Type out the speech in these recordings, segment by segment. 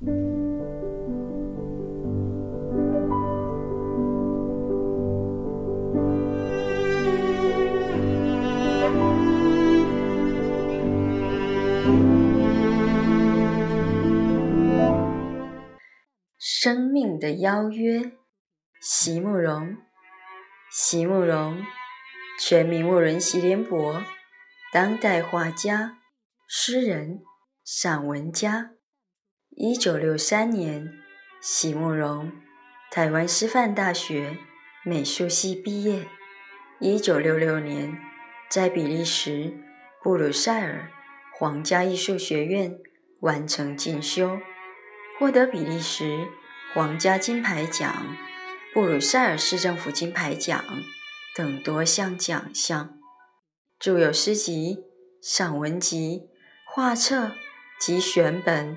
生命的邀约，席慕容。席慕容，全名慕人席联博，当代画家、诗人、散文家。一九六三年，席慕容台湾师范大学美术系毕业。一九六六年，在比利时布鲁塞尔皇家艺术学院完成进修，获得比利时。皇家金牌奖、布鲁塞尔市政府金牌奖等多项奖项，著有诗集、散文集、画册及选本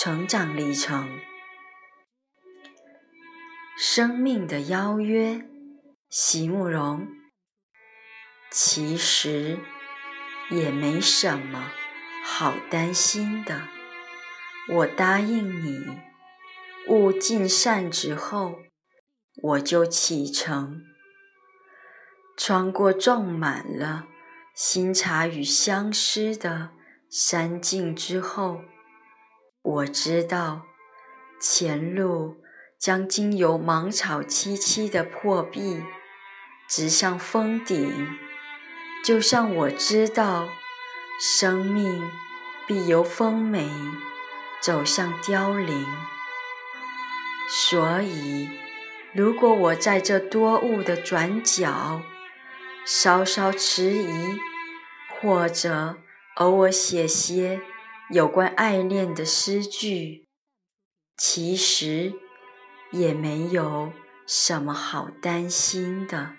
成长历程。生命的邀约，席慕容。其实也没什么好担心的，我答应你。物尽善之后，我就启程，穿过种满了新茶与相思的山径之后，我知道前路将经由芒草萋萋的破壁，直向峰顶，就像我知道生命必由丰美走向凋零。所以，如果我在这多雾的转角稍稍迟疑，或者偶尔写些有关爱恋的诗句，其实也没有什么好担心的。